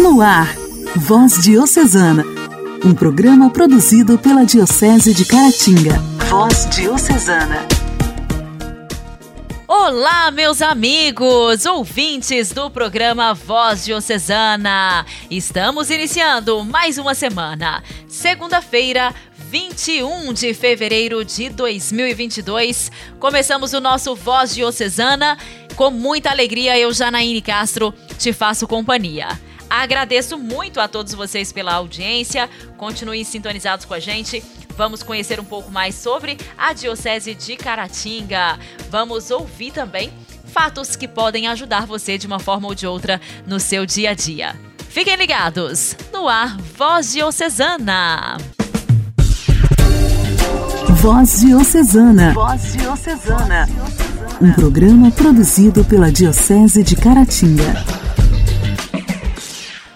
No ar, Voz Diocesana, um programa produzido pela Diocese de Caratinga. Voz Diocesana. Olá, meus amigos, ouvintes do programa Voz Diocesana. Estamos iniciando mais uma semana. Segunda-feira, 21 de fevereiro de 2022. Começamos o nosso Voz Diocesana. Com muita alegria, eu, Janaíne Castro, te faço companhia. Agradeço muito a todos vocês pela audiência. Continuem sintonizados com a gente. Vamos conhecer um pouco mais sobre a Diocese de Caratinga. Vamos ouvir também fatos que podem ajudar você de uma forma ou de outra no seu dia a dia. Fiquem ligados! No ar, Voz Diocesana. Voz Diocesana. Voz Diocesana. Um programa produzido pela Diocese de Caratinga.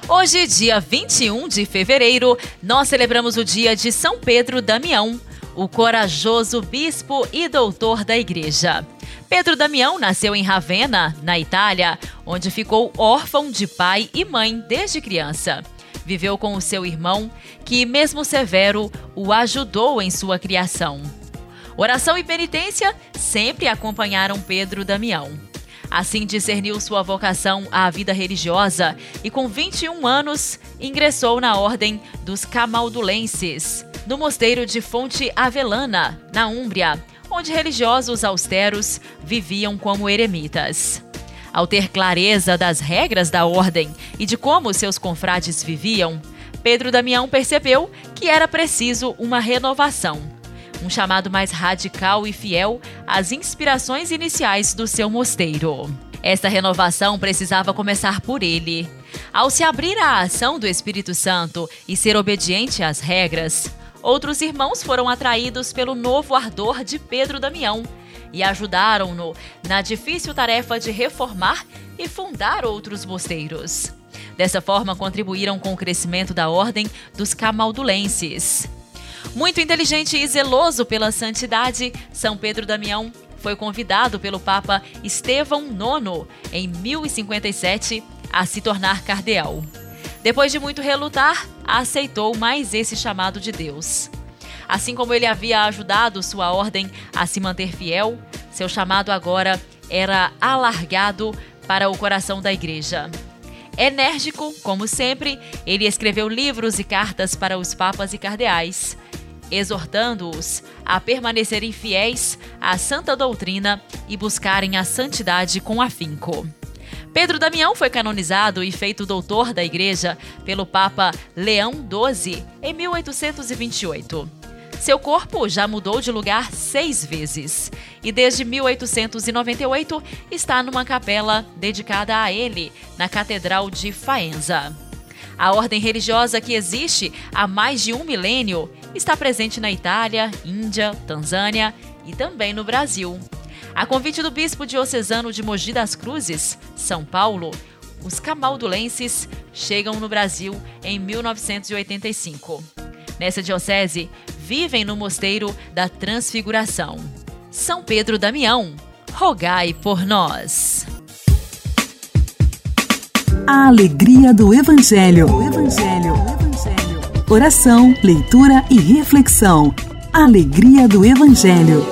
Hoje, dia 21 de fevereiro, nós celebramos o dia de São Pedro Damião, o corajoso bispo e doutor da Igreja. Pedro Damião nasceu em Ravenna, na Itália, onde ficou órfão de pai e mãe desde criança. Viveu com o seu irmão, que, mesmo severo, o ajudou em sua criação. Oração e penitência sempre acompanharam Pedro Damião. Assim discerniu sua vocação à vida religiosa e, com 21 anos, ingressou na Ordem dos Camaldulenses, no mosteiro de Fonte Avelana, na Úmbria, onde religiosos austeros viviam como eremitas. Ao ter clareza das regras da ordem e de como seus confrades viviam, Pedro Damião percebeu que era preciso uma renovação, um chamado mais radical e fiel às inspirações iniciais do seu mosteiro. Esta renovação precisava começar por ele. Ao se abrir à ação do Espírito Santo e ser obediente às regras, outros irmãos foram atraídos pelo novo ardor de Pedro Damião e ajudaram-no na difícil tarefa de reformar e fundar outros mosteiros. Dessa forma, contribuíram com o crescimento da ordem dos camaldulenses. Muito inteligente e zeloso pela santidade, São Pedro Damião foi convidado pelo Papa Estevão IX, em 1057, a se tornar cardeal. Depois de muito relutar, aceitou mais esse chamado de Deus. Assim como ele havia ajudado sua ordem a se manter fiel, seu chamado agora era alargado para o coração da igreja. Enérgico, como sempre, ele escreveu livros e cartas para os papas e cardeais exortando-os a permanecerem fiéis à santa doutrina e buscarem a santidade com afinco. Pedro Damião foi canonizado e feito doutor da Igreja pelo Papa Leão XII em 1828. Seu corpo já mudou de lugar seis vezes e desde 1898 está numa capela dedicada a ele na Catedral de Faenza. A ordem religiosa que existe há mais de um milênio está presente na Itália, Índia, Tanzânia e também no Brasil. A convite do bispo diocesano de Mogi das Cruzes, São Paulo, os camaldulenses chegam no Brasil em 1985. Nessa diocese, vivem no Mosteiro da Transfiguração. São Pedro Damião, rogai por nós. A alegria do Evangelho. O Evangelho. O Evangelho. Oração, leitura e reflexão. Alegria do Evangelho.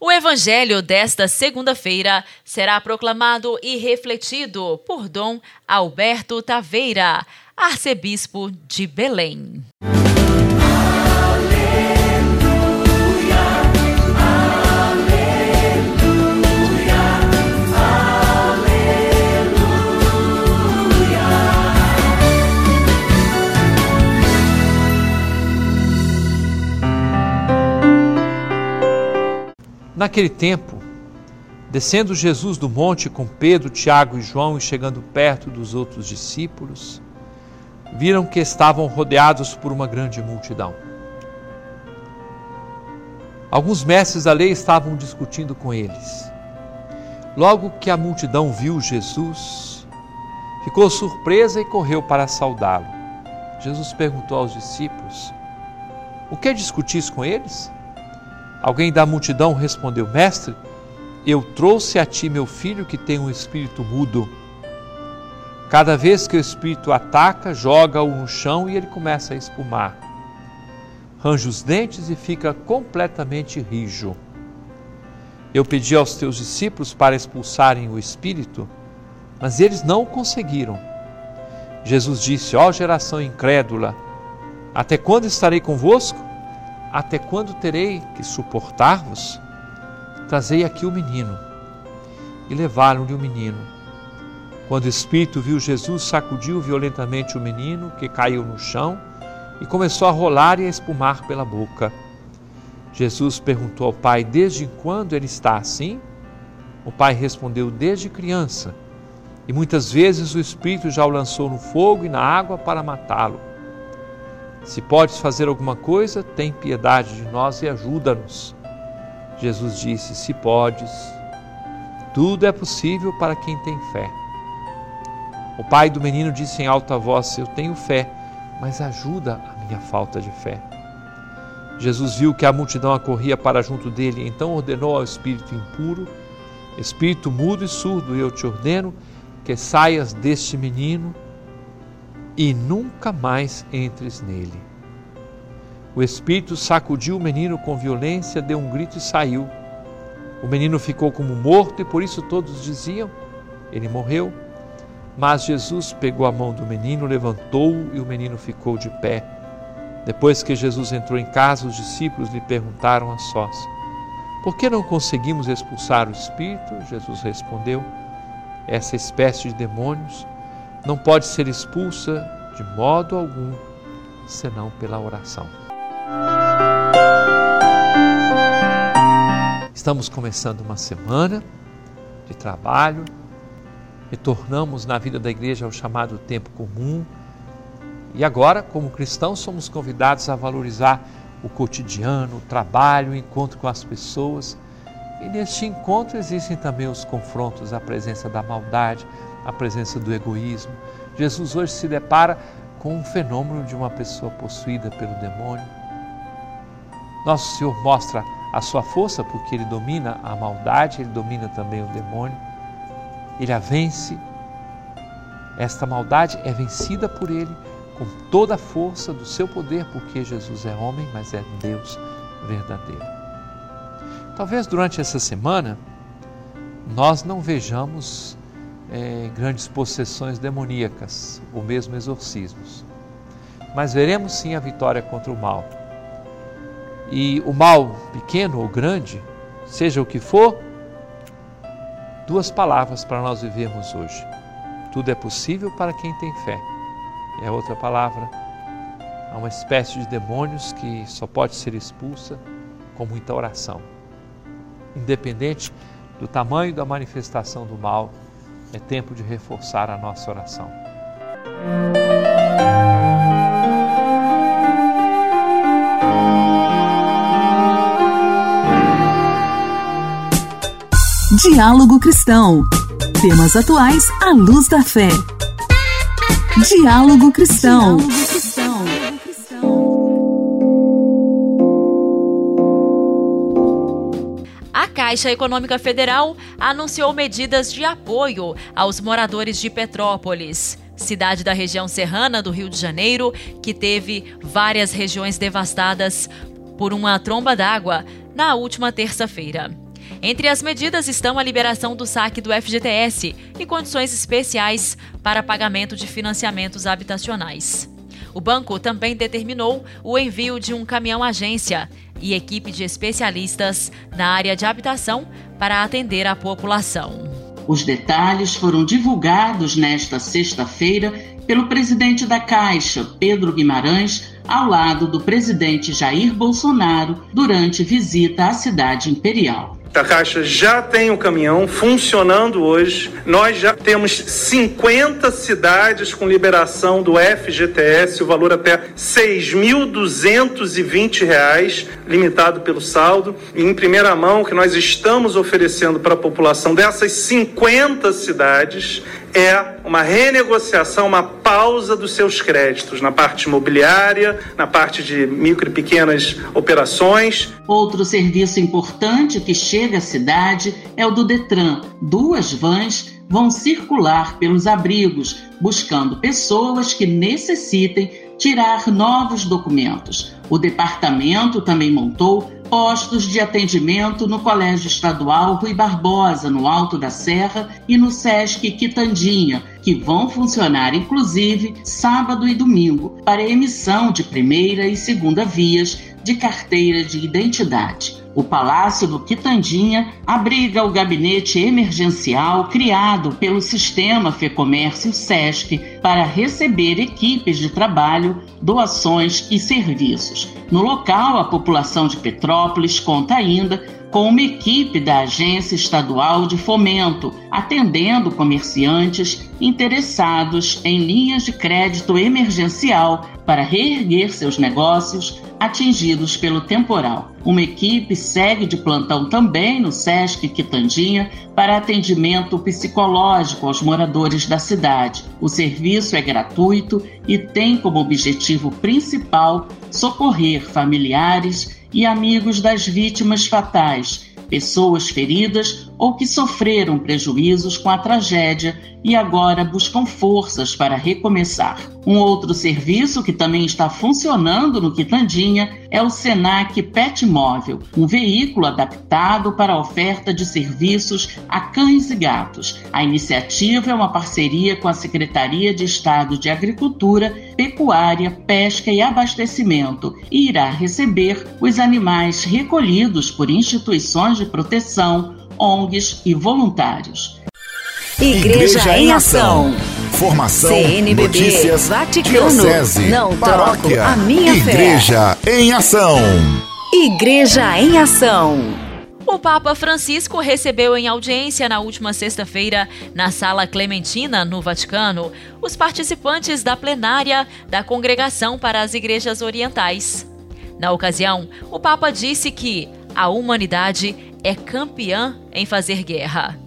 O Evangelho desta segunda-feira será proclamado e refletido por Dom Alberto Taveira, arcebispo de Belém. Naquele tempo, descendo Jesus do monte com Pedro, Tiago e João e chegando perto dos outros discípulos, viram que estavam rodeados por uma grande multidão. Alguns mestres da lei estavam discutindo com eles. Logo que a multidão viu Jesus, ficou surpresa e correu para saudá-lo. Jesus perguntou aos discípulos: O que discutis com eles? Alguém da multidão respondeu: Mestre, eu trouxe a ti meu filho que tem um espírito mudo. Cada vez que o espírito ataca, joga-o no chão e ele começa a espumar. Range os dentes e fica completamente rijo. Eu pedi aos teus discípulos para expulsarem o espírito, mas eles não o conseguiram. Jesus disse: Ó oh, geração incrédula, até quando estarei convosco? Até quando terei que suportar-vos? Trazei aqui o menino. E levaram-lhe o menino. Quando o espírito viu Jesus, sacudiu violentamente o menino, que caiu no chão, e começou a rolar e a espumar pela boca. Jesus perguntou ao pai: Desde quando ele está assim? O pai respondeu: Desde criança. E muitas vezes o espírito já o lançou no fogo e na água para matá-lo. Se podes fazer alguma coisa, tem piedade de nós e ajuda-nos. Jesus disse: Se podes, tudo é possível para quem tem fé. O pai do menino disse em alta voz: Eu tenho fé, mas ajuda a minha falta de fé. Jesus viu que a multidão acorria para junto dele, então ordenou ao espírito impuro: Espírito mudo e surdo, eu te ordeno que saias deste menino e nunca mais entres nele. O espírito sacudiu o menino com violência, deu um grito e saiu. O menino ficou como morto e por isso todos diziam: Ele morreu. Mas Jesus pegou a mão do menino, levantou-o e o menino ficou de pé. Depois que Jesus entrou em casa, os discípulos lhe perguntaram a sós: Por que não conseguimos expulsar o espírito? Jesus respondeu: Essa espécie de demônios não pode ser expulsa de modo algum, senão pela oração. Estamos começando uma semana de trabalho, retornamos na vida da igreja ao chamado tempo comum e agora, como cristãos, somos convidados a valorizar o cotidiano, o trabalho, o encontro com as pessoas. E neste encontro existem também os confrontos, a presença da maldade, a presença do egoísmo. Jesus hoje se depara com um fenômeno de uma pessoa possuída pelo demônio. Nosso Senhor mostra a sua força porque ele domina a maldade, ele domina também o demônio. Ele a vence. Esta maldade é vencida por ele com toda a força do seu poder, porque Jesus é homem, mas é Deus verdadeiro. Talvez durante essa semana nós não vejamos é, grandes possessões demoníacas ou mesmo exorcismos. Mas veremos sim a vitória contra o mal. E o mal, pequeno ou grande, seja o que for, duas palavras para nós vivermos hoje. Tudo é possível para quem tem fé. É outra palavra. Há uma espécie de demônios que só pode ser expulsa com muita oração. Independente do tamanho da manifestação do mal, é tempo de reforçar a nossa oração. Diálogo Cristão. Temas atuais à luz da fé. Diálogo Cristão. Caixa Econômica Federal anunciou medidas de apoio aos moradores de Petrópolis, cidade da região serrana do Rio de Janeiro, que teve várias regiões devastadas por uma tromba d'água na última terça-feira. Entre as medidas estão a liberação do saque do FGTS e condições especiais para pagamento de financiamentos habitacionais. O banco também determinou o envio de um caminhão-agência e equipe de especialistas na área de habitação para atender a população. Os detalhes foram divulgados nesta sexta-feira pelo presidente da Caixa, Pedro Guimarães, ao lado do presidente Jair Bolsonaro durante visita à cidade imperial. A Caixa já tem o caminhão funcionando hoje. Nós já temos 50 cidades com liberação do FGTS, o valor até R$ 6.220, limitado pelo saldo. E em primeira mão, que nós estamos oferecendo para a população dessas 50 cidades é uma renegociação, uma pausa dos seus créditos na parte imobiliária, na parte de micro e pequenas operações. Outro serviço importante que chega à cidade é o do Detran. Duas vans vão circular pelos abrigos, buscando pessoas que necessitem tirar novos documentos. O departamento também montou postos de atendimento no Colégio Estadual Rui Barbosa, no Alto da Serra, e no SESC Quitandinha, que vão funcionar inclusive sábado e domingo para emissão de primeira e segunda vias de carteira de identidade. O Palácio do Quitandinha abriga o gabinete emergencial criado pelo Sistema Fecomércio SESC para receber equipes de trabalho, doações e serviços. No local, a população de Petrópolis conta ainda com uma equipe da Agência Estadual de Fomento, atendendo comerciantes interessados em linhas de crédito emergencial para reerguer seus negócios atingidos pelo temporal. Uma equipe segue de plantão também no SESC Quitandinha para atendimento psicológico aos moradores da cidade. O serviço é gratuito e tem como objetivo principal socorrer familiares e amigos das vítimas fatais, pessoas feridas ou que sofreram prejuízos com a tragédia e agora buscam forças para recomeçar. Um outro serviço que também está funcionando no Quitandinha é o Senac Pet Móvel, um veículo adaptado para a oferta de serviços a cães e gatos. A iniciativa é uma parceria com a Secretaria de Estado de Agricultura, Pecuária, Pesca e Abastecimento e irá receber os animais recolhidos por instituições de proteção, ONGs e voluntários. Igreja, Igreja em Ação. Formação, CNBB, notícias, Vaticano, diocese, não paróquia, a minha Igreja fé. em Ação. Igreja em Ação. O Papa Francisco recebeu em audiência na última sexta-feira, na Sala Clementina, no Vaticano, os participantes da plenária da Congregação para as Igrejas Orientais. Na ocasião, o Papa disse que a humanidade é campeã em fazer guerra.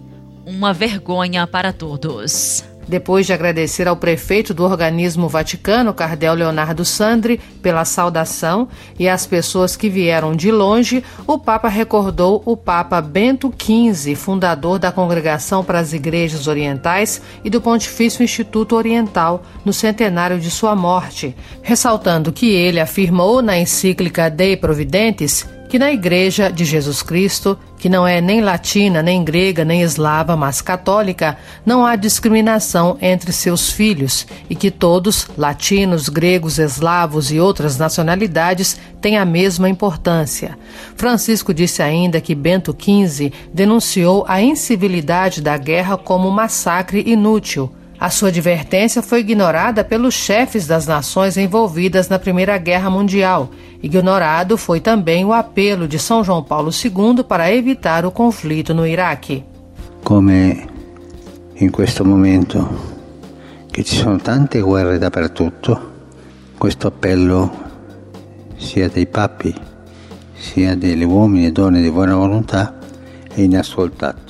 Uma vergonha para todos. Depois de agradecer ao prefeito do organismo Vaticano, Cardel Leonardo Sandri, pela saudação e às pessoas que vieram de longe, o Papa recordou o Papa Bento XV, fundador da Congregação para as Igrejas Orientais e do Pontifício Instituto Oriental, no centenário de sua morte, ressaltando que ele afirmou na encíclica Dei Providentes que na Igreja de Jesus Cristo, que não é nem latina, nem grega, nem eslava, mas católica, não há discriminação entre seus filhos e que todos, latinos, gregos, eslavos e outras nacionalidades, têm a mesma importância. Francisco disse ainda que Bento XV denunciou a incivilidade da guerra como um massacre inútil a sua advertência foi ignorada pelos chefes das nações envolvidas na Primeira Guerra Mundial. Ignorado foi também o apelo de São João Paulo II para evitar o conflito no Iraque. Como in questo momento che ci sono tante guerre dappertutto, questo appello sia dei papi sia degli uomini e donne di buona volontà è inascoltato.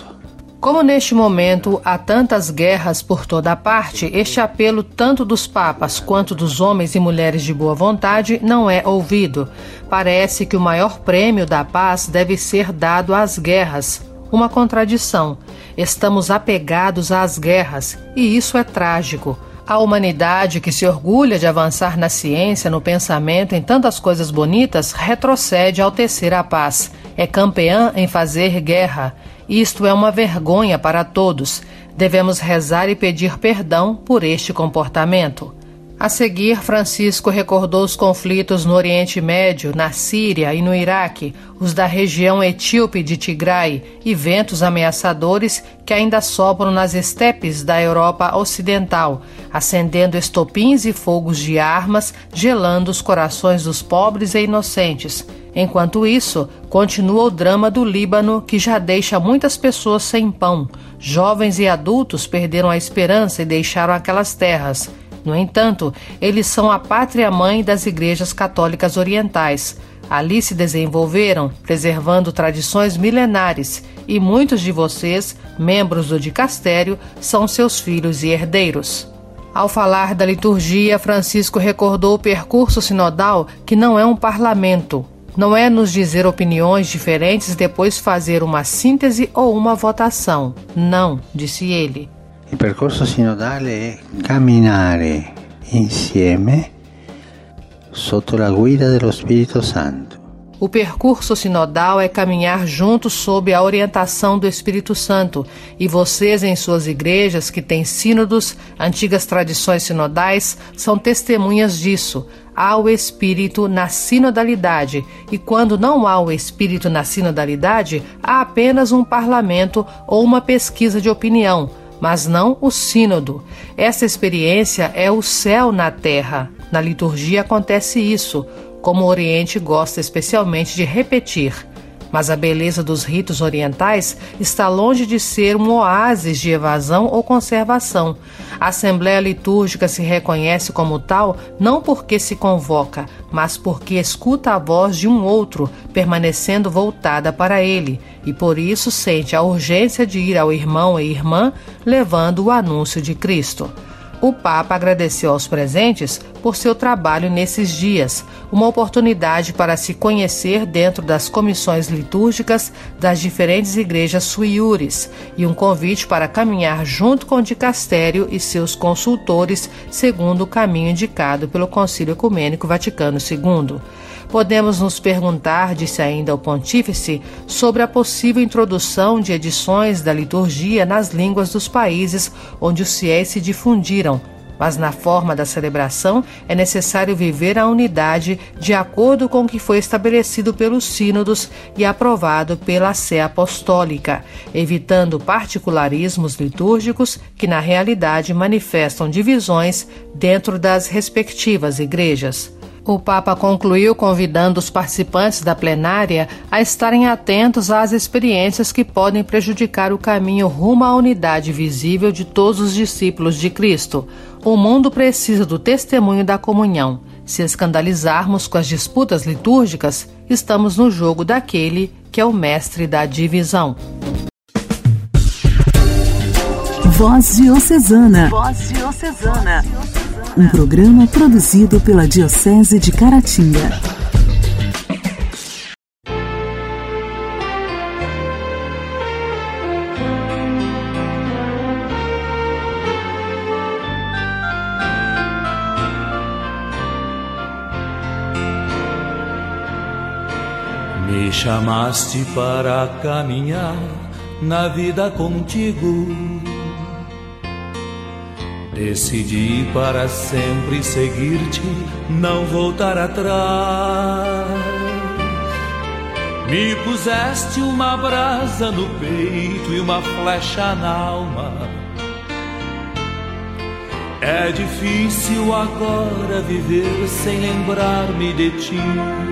Como neste momento há tantas guerras por toda parte, este apelo, tanto dos papas quanto dos homens e mulheres de boa vontade, não é ouvido. Parece que o maior prêmio da paz deve ser dado às guerras. Uma contradição. Estamos apegados às guerras, e isso é trágico. A humanidade que se orgulha de avançar na ciência, no pensamento, em tantas coisas bonitas, retrocede ao tecer a paz. É campeã em fazer guerra. Isto é uma vergonha para todos. Devemos rezar e pedir perdão por este comportamento. A seguir, Francisco recordou os conflitos no Oriente Médio, na Síria e no Iraque, os da região etíope de Tigray e ventos ameaçadores que ainda sopram nas estepes da Europa Ocidental, acendendo estopins e fogos de armas, gelando os corações dos pobres e inocentes. Enquanto isso, continua o drama do Líbano, que já deixa muitas pessoas sem pão. Jovens e adultos perderam a esperança e deixaram aquelas terras. No entanto, eles são a pátria-mãe das igrejas católicas orientais. Ali se desenvolveram, preservando tradições milenares, e muitos de vocês, membros do dicastério, são seus filhos e herdeiros. Ao falar da liturgia, Francisco recordou o percurso sinodal, que não é um parlamento, não é nos dizer opiniões diferentes depois fazer uma síntese ou uma votação. Não, disse ele. Il percorso sinodale è camminare insieme sotto la guida dello Spirito Santo. O percurso sinodal é caminhar juntos sob a orientação do Espírito Santo, e vocês, em suas igrejas que têm sínodos, antigas tradições sinodais, são testemunhas disso. Há o Espírito na sinodalidade, e quando não há o Espírito na sinodalidade, há apenas um parlamento ou uma pesquisa de opinião, mas não o sínodo. Essa experiência é o céu na terra. Na liturgia acontece isso como o Oriente gosta especialmente de repetir. Mas a beleza dos ritos orientais está longe de ser um oásis de evasão ou conservação. A Assembleia Litúrgica se reconhece como tal não porque se convoca, mas porque escuta a voz de um outro, permanecendo voltada para ele, e por isso sente a urgência de ir ao irmão e irmã levando o anúncio de Cristo. O Papa agradeceu aos presentes por seu trabalho nesses dias, uma oportunidade para se conhecer dentro das comissões litúrgicas das diferentes igrejas suiures e um convite para caminhar junto com o dicastério e seus consultores segundo o caminho indicado pelo Concílio Ecumênico Vaticano II. Podemos nos perguntar, disse ainda o pontífice, sobre a possível introdução de edições da liturgia nas línguas dos países onde os fiéis se difundiram, mas na forma da celebração é necessário viver a unidade de acordo com o que foi estabelecido pelos sínodos e aprovado pela Sé Apostólica, evitando particularismos litúrgicos que na realidade manifestam divisões dentro das respectivas igrejas. O Papa concluiu convidando os participantes da plenária a estarem atentos às experiências que podem prejudicar o caminho rumo à unidade visível de todos os discípulos de Cristo. O mundo precisa do testemunho da comunhão. Se escandalizarmos com as disputas litúrgicas, estamos no jogo daquele que é o mestre da divisão. Voz Diocesana. Voz Diocesana um programa produzido pela Diocese de Caratinga. Me chamaste para caminhar na vida contigo Decidi para sempre seguir-te, não voltar atrás. Me puseste uma brasa no peito e uma flecha na alma. É difícil agora viver sem lembrar-me de ti.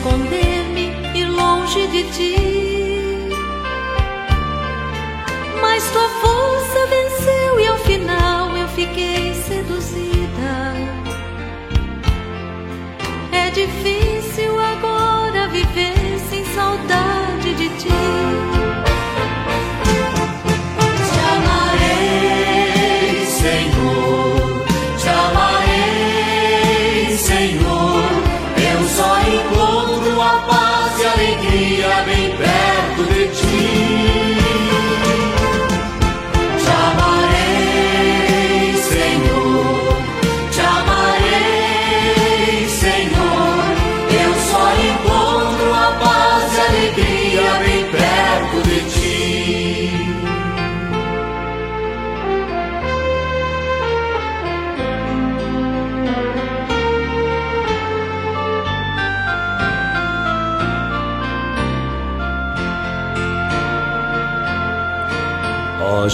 esconder-me e longe de ti. Mas tua força venceu e ao final eu fiquei seduzida.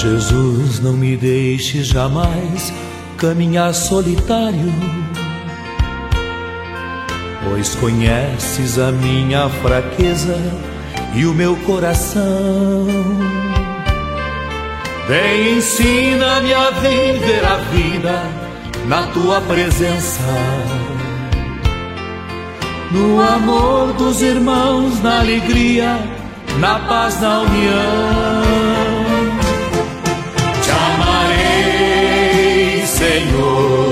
Jesus, não me deixe jamais caminhar solitário, pois conheces a minha fraqueza e o meu coração. Vem, ensina-me a viver a vida na tua presença. No amor dos irmãos, na alegria, na paz, na união. Senhor,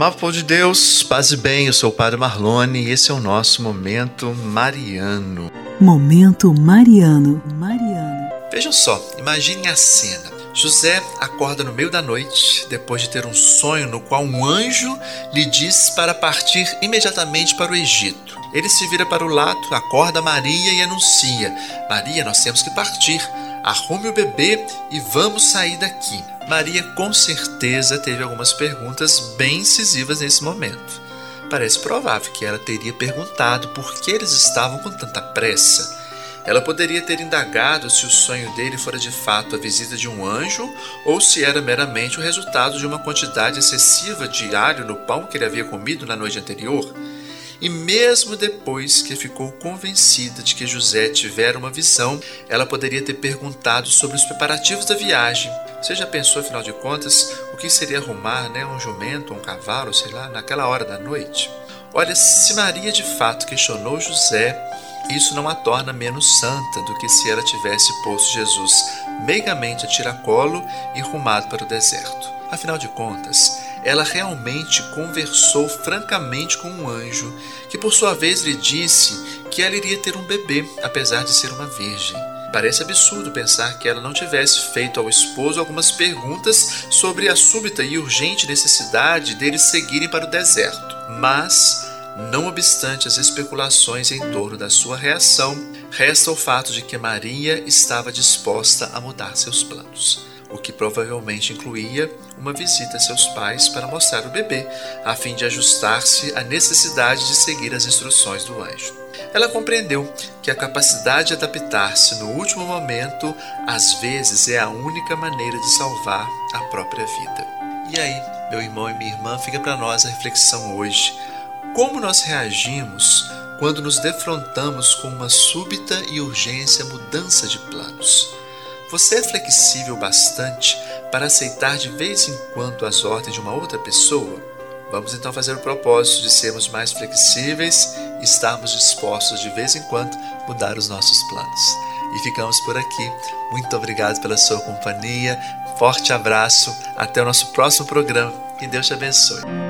Amado povo de Deus, paz e bem, eu sou o Padre Marlone e esse é o nosso Momento Mariano. Momento Mariano. Mariano. Vejam só, imaginem a cena. José acorda no meio da noite, depois de ter um sonho no qual um anjo lhe diz para partir imediatamente para o Egito. Ele se vira para o lado, acorda Maria e anuncia: Maria, nós temos que partir. Arrume o bebê e vamos sair daqui. Maria com certeza teve algumas perguntas bem incisivas nesse momento. Parece provável que ela teria perguntado por que eles estavam com tanta pressa. Ela poderia ter indagado se o sonho dele fora de fato a visita de um anjo ou se era meramente o resultado de uma quantidade excessiva de alho no pão que ele havia comido na noite anterior. E mesmo depois que ficou convencida de que José tivera uma visão, ela poderia ter perguntado sobre os preparativos da viagem. Você já pensou, afinal de contas, o que seria arrumar né, um jumento, um cavalo, sei lá, naquela hora da noite? Olha, se Maria de fato questionou José, isso não a torna menos santa do que se ela tivesse posto Jesus meigamente a tiracolo e rumado para o deserto. Afinal de contas, ela realmente conversou francamente com um anjo, que por sua vez lhe disse que ela iria ter um bebê, apesar de ser uma virgem. Parece absurdo pensar que ela não tivesse feito ao esposo algumas perguntas sobre a súbita e urgente necessidade deles seguirem para o deserto. Mas, não obstante as especulações em torno da sua reação, resta o fato de que Maria estava disposta a mudar seus planos o que provavelmente incluía uma visita a seus pais para mostrar o bebê, a fim de ajustar-se à necessidade de seguir as instruções do anjo. Ela compreendeu que a capacidade de adaptar-se no último momento às vezes é a única maneira de salvar a própria vida. E aí, meu irmão e minha irmã, fica para nós a reflexão hoje. Como nós reagimos quando nos defrontamos com uma súbita e urgência mudança de planos? Você é flexível bastante para aceitar de vez em quando as ordens de uma outra pessoa? Vamos então fazer o propósito de sermos mais flexíveis e estarmos dispostos de vez em quando mudar os nossos planos. E ficamos por aqui. Muito obrigado pela sua companhia. Forte abraço. Até o nosso próximo programa. e Deus te abençoe.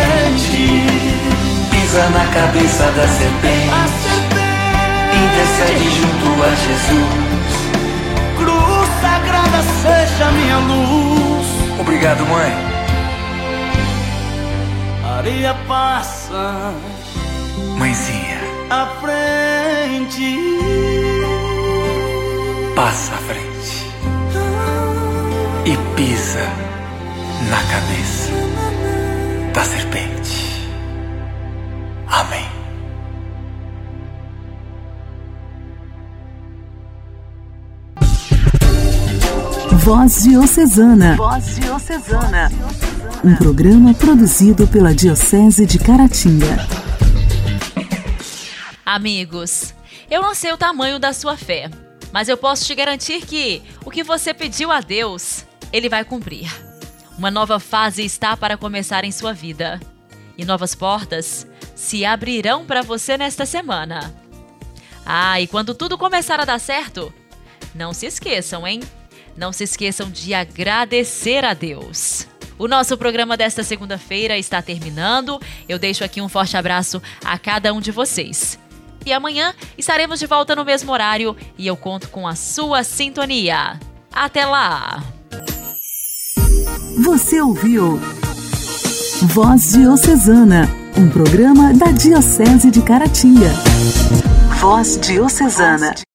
Pisa na cabeça da serpente. A serpente. Intercede junto a Jesus. Cruz sagrada seja minha luz. Obrigado, mãe. Maria passa. Mãezinha. À frente passa à frente e pisa na cabeça da serpente. Voz Diocesana. Voz Diocesana. Um programa produzido pela Diocese de Caratinga. Amigos, eu não sei o tamanho da sua fé, mas eu posso te garantir que o que você pediu a Deus, Ele vai cumprir. Uma nova fase está para começar em sua vida e novas portas se abrirão para você nesta semana. Ah, e quando tudo começar a dar certo, não se esqueçam, hein? Não se esqueçam de agradecer a Deus. O nosso programa desta segunda-feira está terminando. Eu deixo aqui um forte abraço a cada um de vocês. E amanhã estaremos de volta no mesmo horário e eu conto com a sua sintonia. Até lá! Você ouviu Voz Diocesana, um programa da Diocese de Caratinga. Voz Diocesana.